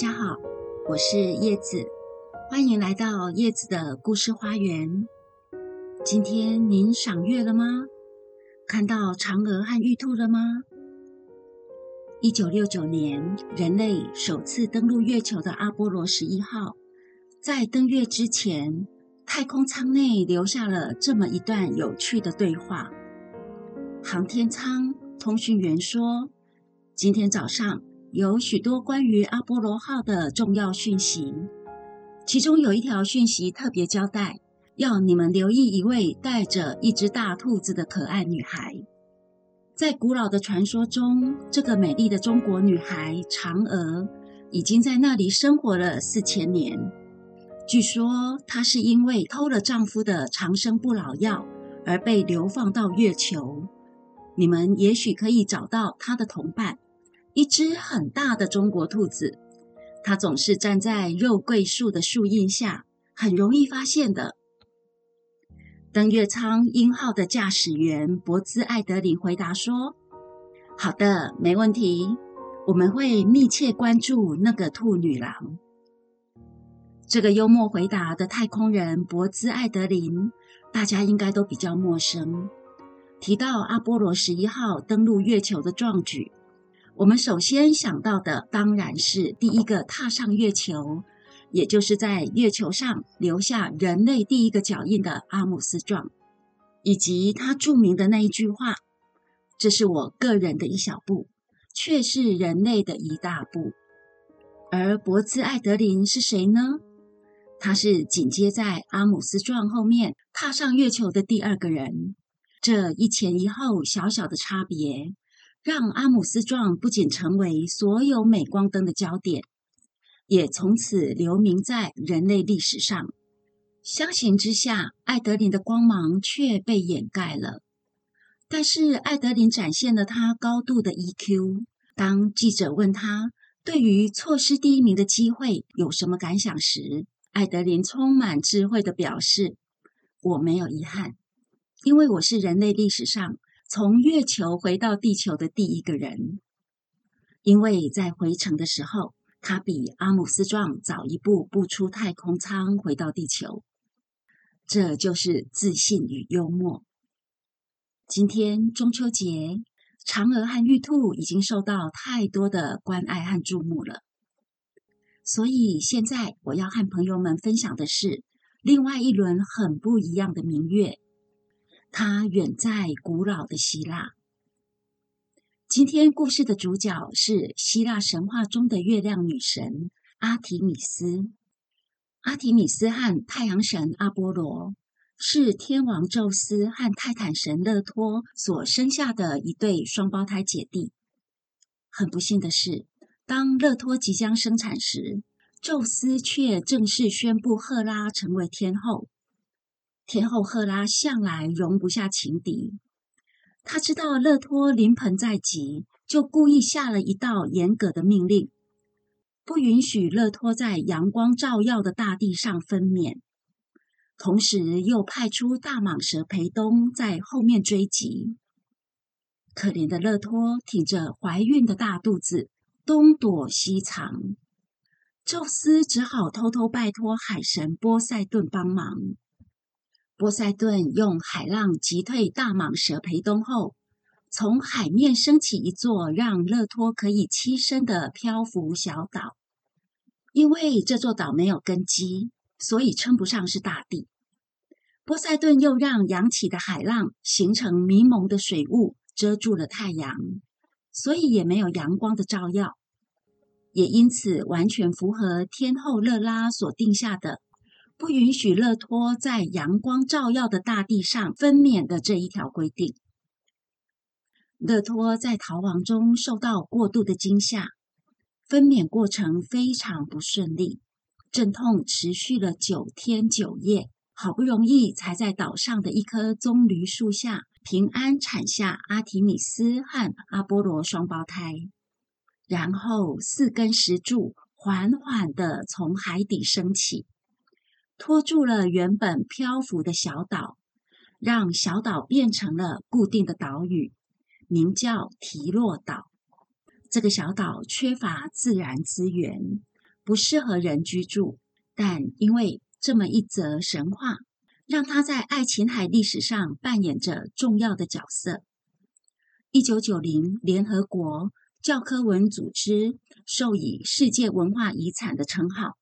大家好，我是叶子，欢迎来到叶子的故事花园。今天您赏月了吗？看到嫦娥和玉兔了吗？一九六九年，人类首次登陆月球的阿波罗十一号，在登月之前，太空舱内留下了这么一段有趣的对话。航天舱通讯员说：“今天早上有许多关于阿波罗号的重要讯息，其中有一条讯息特别交代，要你们留意一位带着一只大兔子的可爱女孩。在古老的传说中，这个美丽的中国女孩嫦娥已经在那里生活了四千年。据说她是因为偷了丈夫的长生不老药而被流放到月球。”你们也许可以找到他的同伴，一只很大的中国兔子。它总是站在肉桂树的树荫下，很容易发现的。登月舱鹰号的驾驶员博兹艾德林回答说：“好的，没问题，我们会密切关注那个兔女郎。”这个幽默回答的太空人博兹艾德林，大家应该都比较陌生。提到阿波罗十一号登陆月球的壮举，我们首先想到的当然是第一个踏上月球，也就是在月球上留下人类第一个脚印的阿姆斯壮，以及他著名的那一句话：“这是我个人的一小步，却是人类的一大步。”而博兹艾德林是谁呢？他是紧接在阿姆斯壮后面踏上月球的第二个人。这一前一后小小的差别，让阿姆斯壮不仅成为所有镁光灯的焦点，也从此留名在人类历史上。相形之下，艾德林的光芒却被掩盖了。但是，艾德林展现了他高度的 EQ。当记者问他对于错失第一名的机会有什么感想时，艾德林充满智慧的表示：“我没有遗憾。”因为我是人类历史上从月球回到地球的第一个人，因为在回程的时候，他比阿姆斯壮早一步步出太空舱回到地球。这就是自信与幽默。今天中秋节，嫦娥和玉兔已经受到太多的关爱和注目了，所以现在我要和朋友们分享的是另外一轮很不一样的明月。它远在古老的希腊。今天故事的主角是希腊神话中的月亮女神阿提米斯。阿提米斯和太阳神阿波罗是天王宙斯和泰坦神勒托所生下的一对双胞胎姐弟。很不幸的是，当勒托即将生产时，宙斯却正式宣布赫拉成为天后。天后赫拉向来容不下情敌，他知道勒托临盆在即，就故意下了一道严格的命令，不允许勒托在阳光照耀的大地上分娩，同时又派出大蟒蛇裴东在后面追击。可怜的勒托挺着怀孕的大肚子，东躲西藏，宙斯只好偷偷拜托海神波塞顿帮忙。波塞顿用海浪击退大蟒蛇裴东后，从海面升起一座让勒托可以栖身的漂浮小岛。因为这座岛没有根基，所以称不上是大地。波塞顿又让扬起的海浪形成迷蒙的水雾，遮住了太阳，所以也没有阳光的照耀，也因此完全符合天后勒拉所定下的。不允许勒托在阳光照耀的大地上分娩的这一条规定。勒托在逃亡中受到过度的惊吓，分娩过程非常不顺利，阵痛持续了九天九夜，好不容易才在岛上的一棵棕榈树下平安产下阿提米斯和阿波罗双胞胎。然后四根石柱缓缓地从海底升起。拖住了原本漂浮的小岛，让小岛变成了固定的岛屿，名叫提洛岛。这个小岛缺乏自然资源，不适合人居住，但因为这么一则神话，让他在爱琴海历史上扮演着重要的角色。一九九零，联合国教科文组织授予世界文化遗产的称号，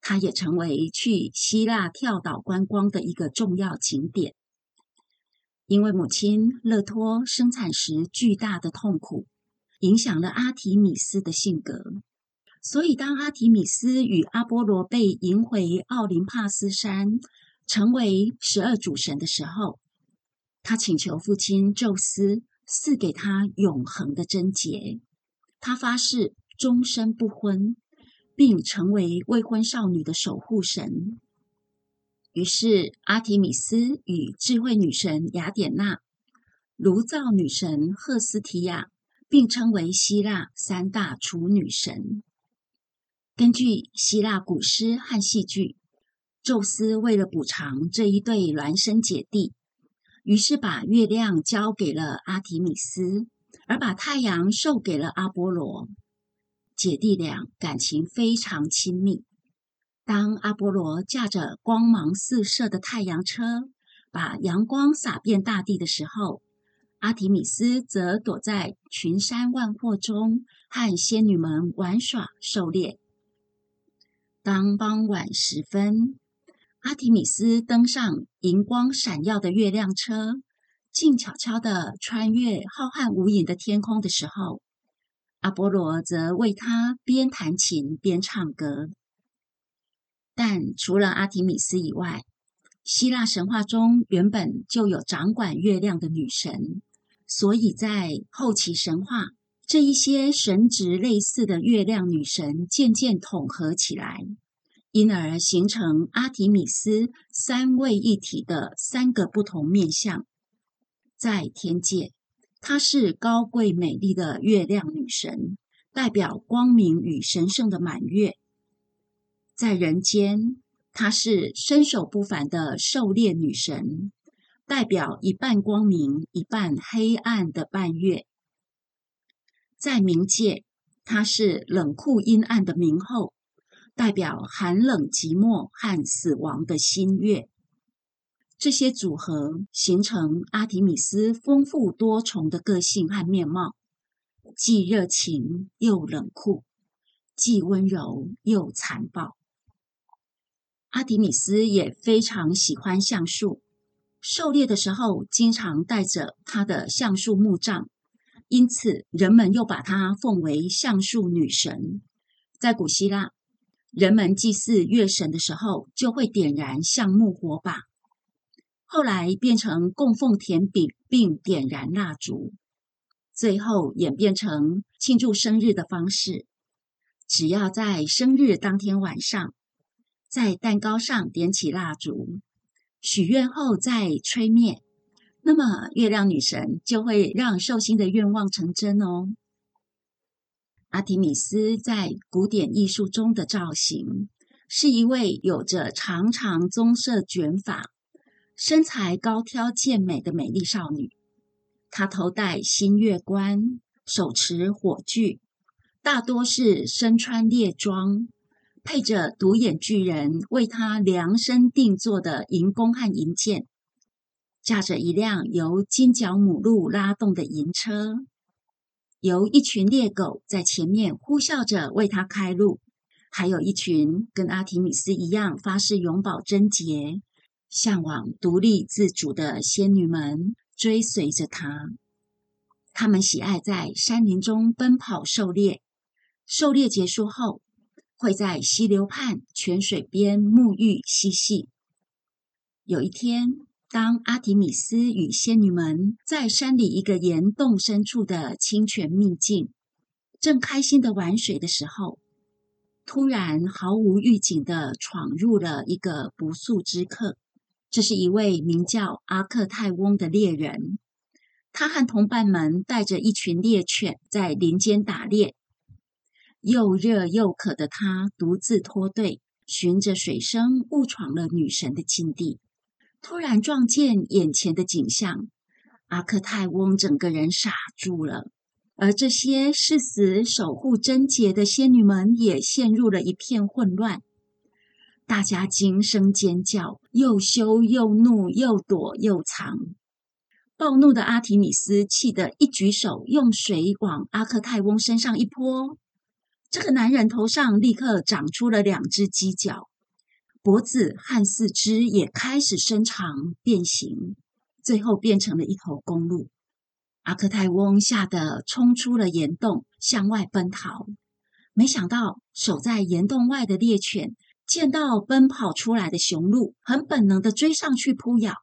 它也成为去希腊跳岛观光的一个重要景点。因为母亲勒托生产时巨大的痛苦，影响了阿提米斯的性格。所以，当阿提米斯与阿波罗被迎回奥林帕斯山，成为十二主神的时候，他请求父亲宙斯赐给他永恒的贞洁。他发誓终身不婚，并成为未婚少女的守护神。于是，阿提米斯与智慧女神雅典娜、炉灶女神赫斯提亚并称为希腊三大处女神。根据希腊古诗和戏剧，宙斯为了补偿这一对孪生姐弟，于是把月亮交给了阿提米斯，而把太阳授给了阿波罗。姐弟俩感情非常亲密。当阿波罗驾着光芒四射的太阳车，把阳光洒遍大地的时候，阿提米斯则躲在群山万壑中，和仙女们玩耍狩猎。当傍晚时分，阿提米斯登上银光闪耀的月亮车，静悄悄地穿越浩瀚无垠的天空的时候，阿波罗则为他边弹琴边唱歌。但除了阿提米斯以外，希腊神话中原本就有掌管月亮的女神，所以在后期神话。这一些神职类似的月亮女神渐渐统合起来，因而形成阿提米斯三位一体的三个不同面相。在天界，她是高贵美丽的月亮女神，代表光明与神圣的满月；在人间，她是身手不凡的狩猎女神，代表一半光明、一半黑暗的半月。在冥界，她是冷酷阴暗的冥后，代表寒冷寂寞和死亡的新月。这些组合形成阿提米斯丰富多重的个性和面貌，既热情又冷酷，既温柔又残暴。阿提米斯也非常喜欢橡树，狩猎的时候经常带着他的橡树木杖。因此，人们又把她奉为橡树女神。在古希腊，人们祭祀月神的时候，就会点燃橡木火把。后来变成供奉甜饼，并点燃蜡烛。最后演变成庆祝生日的方式。只要在生日当天晚上，在蛋糕上点起蜡烛，许愿后再吹灭。那么，月亮女神就会让寿星的愿望成真哦。阿提米斯在古典艺术中的造型，是一位有着长长棕色卷发、身材高挑健美的美丽少女。她头戴新月冠，手持火炬，大多是身穿猎装，配着独眼巨人为她量身定做的银弓和银箭。驾着一辆由金角母鹿拉动的银车，由一群猎狗在前面呼啸着为她开路，还有一群跟阿提米斯一样发誓永保贞洁、向往独立自主的仙女们追随着他。他们喜爱在山林中奔跑狩猎，狩猎结束后会在溪流畔、泉水边沐浴嬉戏。有一天。当阿提米斯与仙女们在山里一个岩洞深处的清泉秘境，正开心的玩水的时候，突然毫无预警的闯入了一个不速之客。这是一位名叫阿克泰翁的猎人，他和同伴们带着一群猎犬在林间打猎。又热又渴的他独自脱队，循着水声误闯了女神的禁地。突然撞见眼前的景象，阿克泰翁整个人傻住了。而这些誓死守护贞洁的仙女们也陷入了一片混乱。大家惊声尖叫，又羞又怒，又躲又藏。暴怒的阿提米斯气得一举手，用水往阿克泰翁身上一泼。这个男人头上立刻长出了两只犄角，脖子和四肢也开始伸长变形，最后变成了一头公鹿。阿克泰翁吓得冲出了岩洞，向外奔逃。没想到守在岩洞外的猎犬见到奔跑出来的雄鹿，很本能的追上去扑咬。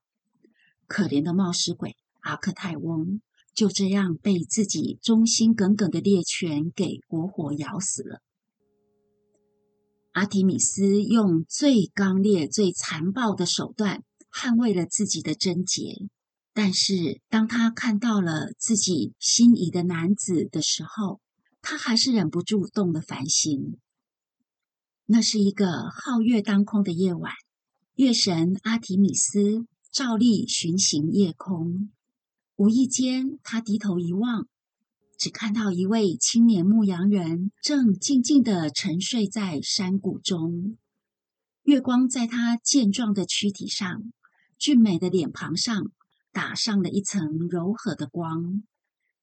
可怜的冒失鬼阿克泰翁就这样被自己忠心耿耿的猎犬给活活咬死了。阿提米斯用最刚烈、最残暴的手段捍卫了自己的贞洁。但是，当他看到了自己心仪的男子的时候，他还是忍不住动了凡心。那是一个皓月当空的夜晚，月神阿提米斯照例巡行夜空。无意间，他低头一望，只看到一位青年牧羊人正静静地沉睡在山谷中。月光在他健壮的躯体上、俊美的脸庞上。打上了一层柔和的光，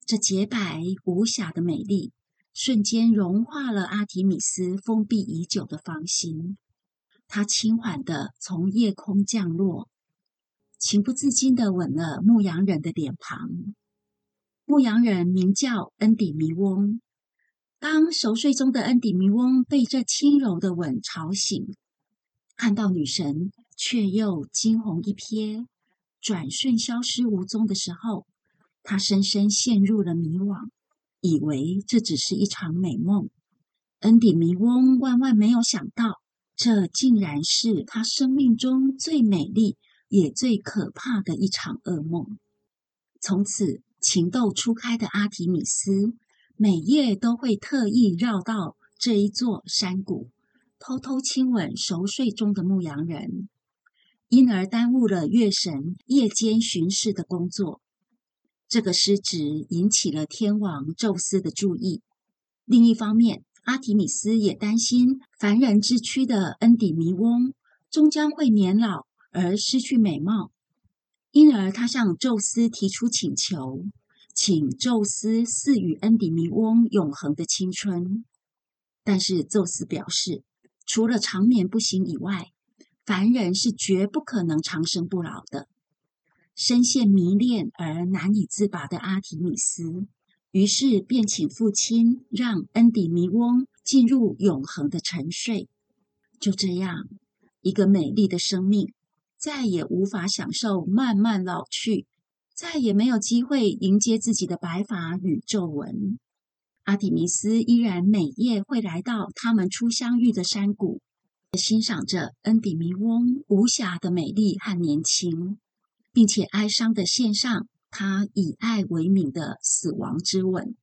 这洁白无瑕的美丽瞬间融化了阿提米斯封闭已久的芳心。他轻缓地从夜空降落，情不自禁地吻了牧羊人的脸庞。牧羊人名叫恩底弥翁。当熟睡中的恩底弥翁被这轻柔的吻吵醒，看到女神，却又惊鸿一瞥。转瞬消失无踪的时候，他深深陷入了迷惘，以为这只是一场美梦。恩迪弥翁万万没有想到，这竟然是他生命中最美丽也最可怕的一场噩梦。从此，情窦初开的阿提米斯每夜都会特意绕到这一座山谷，偷偷亲吻熟睡中的牧羊人。因而耽误了月神夜间巡视的工作，这个失职引起了天王宙斯的注意。另一方面，阿提米斯也担心凡人之躯的恩底弥翁终将会年老而失去美貌，因而他向宙斯提出请求，请宙斯赐予恩底弥翁永恒的青春。但是宙斯表示，除了长眠不醒以外，凡人是绝不可能长生不老的。深陷迷恋而难以自拔的阿提米斯，于是便请父亲让恩底弥翁进入永恒的沉睡。就这样，一个美丽的生命再也无法享受慢慢老去，再也没有机会迎接自己的白发与皱纹。阿提米斯依然每夜会来到他们初相遇的山谷。欣赏着恩比弥翁无瑕的美丽和年轻，并且哀伤的献上他以爱为名的死亡之吻。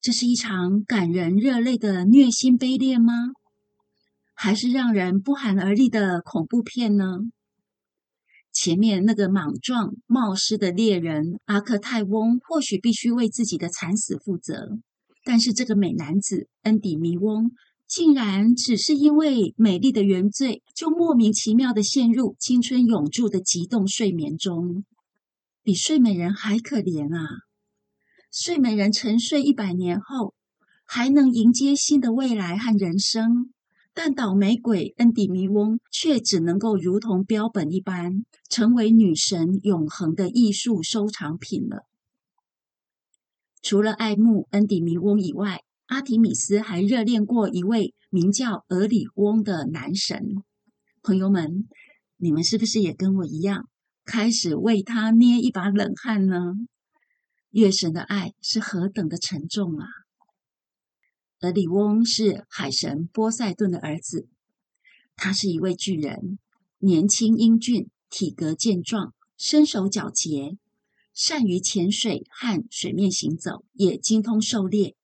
这是一场感人热泪的虐心悲恋吗？还是让人不寒而栗的恐怖片呢？前面那个莽撞冒失的猎人阿克泰翁或许必须为自己的惨死负责，但是这个美男子恩底弥翁。竟然只是因为美丽的原罪，就莫名其妙的陷入青春永驻的极动睡眠中，比睡美人还可怜啊！睡美人沉睡一百年后，还能迎接新的未来和人生，但倒霉鬼恩底弥翁却只能够如同标本一般，成为女神永恒的艺术收藏品了。除了爱慕恩底弥翁以外，阿提米斯还热恋过一位名叫俄里翁的男神。朋友们，你们是不是也跟我一样，开始为他捏一把冷汗呢？月神的爱是何等的沉重啊！俄里翁是海神波塞顿的儿子，他是一位巨人，年轻英俊，体格健壮，身手矫捷，善于潜水和水面行走，也精通狩猎。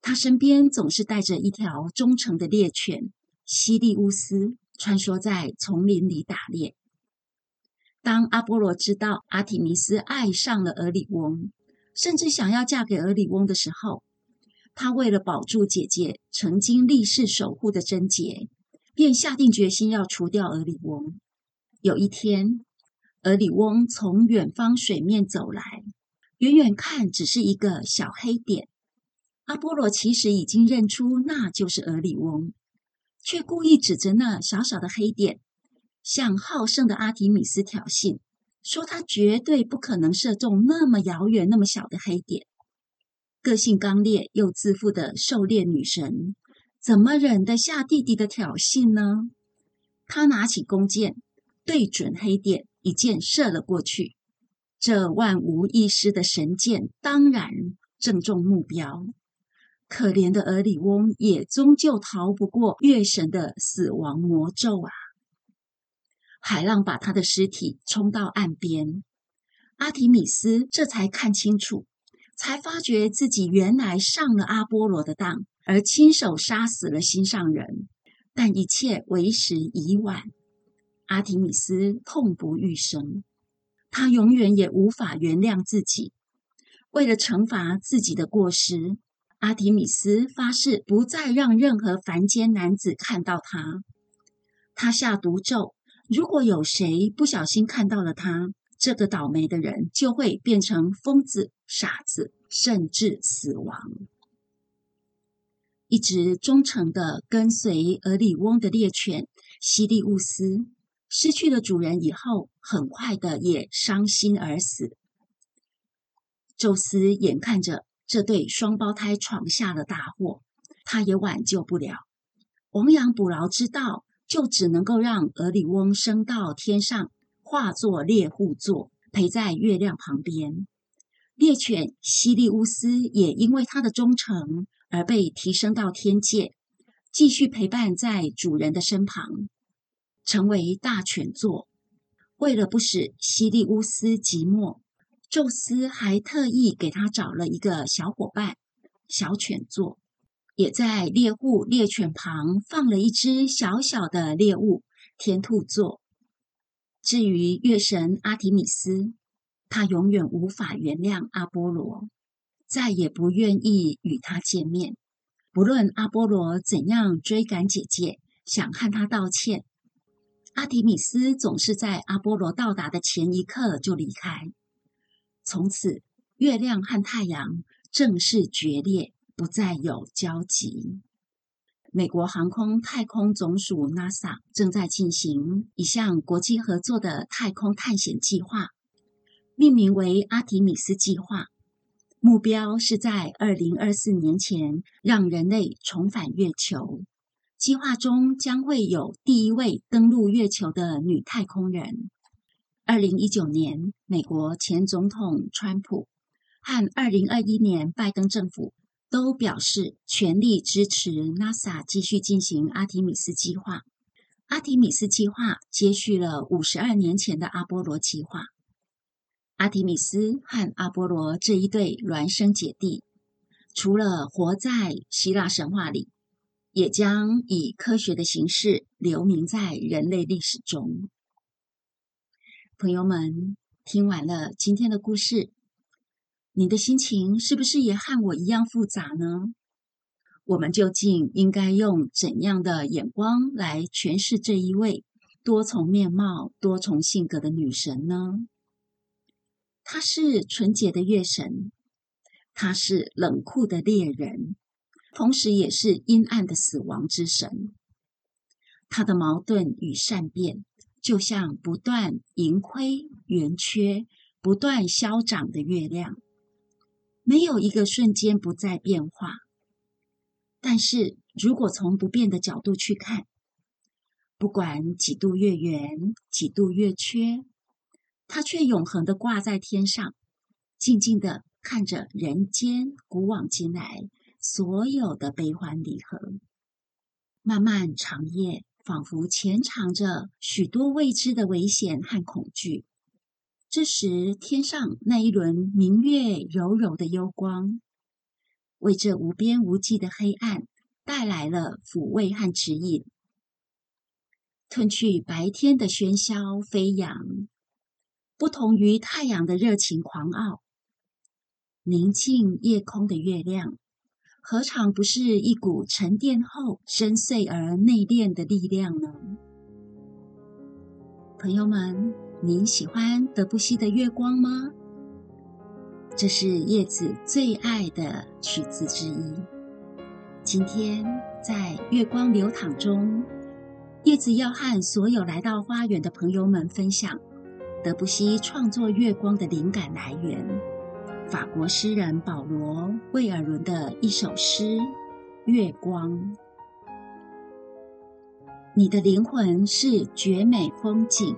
他身边总是带着一条忠诚的猎犬西利乌斯，穿梭在丛林里打猎。当阿波罗知道阿提米斯爱上了俄里翁，甚至想要嫁给俄里翁的时候，他为了保住姐姐曾经立誓守护的贞洁，便下定决心要除掉俄里翁。有一天，俄里翁从远方水面走来，远远看只是一个小黑点。阿波罗其实已经认出那就是俄里翁，却故意指着那小小的黑点，向好胜的阿提米斯挑衅，说他绝对不可能射中那么遥远、那么小的黑点。个性刚烈又自负的狩猎女神，怎么忍得下弟弟的挑衅呢？她拿起弓箭，对准黑点，一箭射了过去。这万无一失的神箭，当然正中目标。可怜的俄里翁也终究逃不过月神的死亡魔咒啊！海浪把他的尸体冲到岸边，阿提米斯这才看清楚，才发觉自己原来上了阿波罗的当，而亲手杀死了心上人。但一切为时已晚，阿提米斯痛不欲生，他永远也无法原谅自己。为了惩罚自己的过失。阿提米斯发誓不再让任何凡间男子看到他。他下毒咒，如果有谁不小心看到了他，这个倒霉的人就会变成疯子、傻子，甚至死亡。一直忠诚的跟随俄里翁的猎犬西利乌斯，失去了主人以后，很快的也伤心而死。宙斯眼看着。这对双胞胎闯下了大祸，他也挽救不了。亡羊补牢之道，就只能够让俄里翁升到天上，化作猎户座，陪在月亮旁边。猎犬西利乌斯也因为他的忠诚而被提升到天界，继续陪伴在主人的身旁，成为大犬座。为了不使西利乌斯寂寞。宙斯还特意给他找了一个小伙伴，小犬座，也在猎户猎犬旁放了一只小小的猎物，天兔座。至于月神阿提米斯，他永远无法原谅阿波罗，再也不愿意与他见面。不论阿波罗怎样追赶姐姐，想和他道歉，阿提米斯总是在阿波罗到达的前一刻就离开。从此，月亮和太阳正式决裂，不再有交集。美国航空太空总署 NASA 正在进行一项国际合作的太空探险计划，命名为“阿提米斯计划”。目标是在二零二四年前让人类重返月球。计划中将会有第一位登陆月球的女太空人。二零一九年，美国前总统川普和二零二一年拜登政府都表示全力支持 NASA 继续进行阿提米斯计划。阿提米斯计划接续了五十二年前的阿波罗计划。阿提米斯和阿波罗这一对孪生姐弟，除了活在希腊神话里，也将以科学的形式留名在人类历史中。朋友们，听完了今天的故事，你的心情是不是也和我一样复杂呢？我们究竟应该用怎样的眼光来诠释这一位多重面貌、多重性格的女神呢？她是纯洁的月神，她是冷酷的猎人，同时也是阴暗的死亡之神。她的矛盾与善变。就像不断盈亏圆缺、不断消长的月亮，没有一个瞬间不再变化。但是如果从不变的角度去看，不管几度月圆、几度月缺，它却永恒的挂在天上，静静的看着人间古往今来所有的悲欢离合，漫漫长夜。仿佛潜藏着许多未知的危险和恐惧。这时，天上那一轮明月柔柔的幽光，为这无边无际的黑暗带来了抚慰和指引，褪去白天的喧嚣飞扬。不同于太阳的热情狂傲，宁静夜空的月亮，何尝不是一股沉淀后深邃而内敛的力量呢？朋友们，您喜欢德布西的《月光》吗？这是叶子最爱的曲子之一。今天在月光流淌中，叶子要和所有来到花园的朋友们分享德布西创作《月光》的灵感来源——法国诗人保罗·魏尔伦的一首诗《月光》。你的灵魂是绝美风景，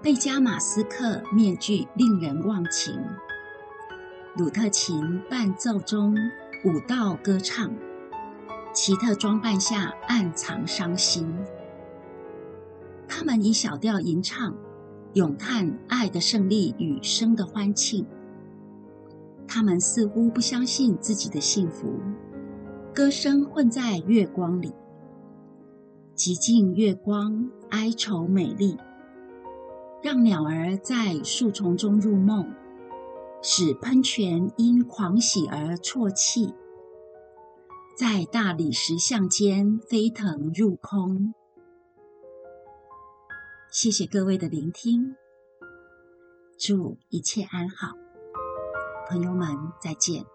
贝加马斯克面具令人忘情。鲁特琴伴奏中，舞蹈歌唱；奇特装扮下，暗藏伤心。他们以小调吟唱，咏叹爱的胜利与生的欢庆。他们似乎不相信自己的幸福，歌声混在月光里，极尽月光，哀愁美丽，让鸟儿在树丛中入梦。使喷泉因狂喜而啜泣，在大理石巷间飞腾入空。谢谢各位的聆听，祝一切安好，朋友们再见。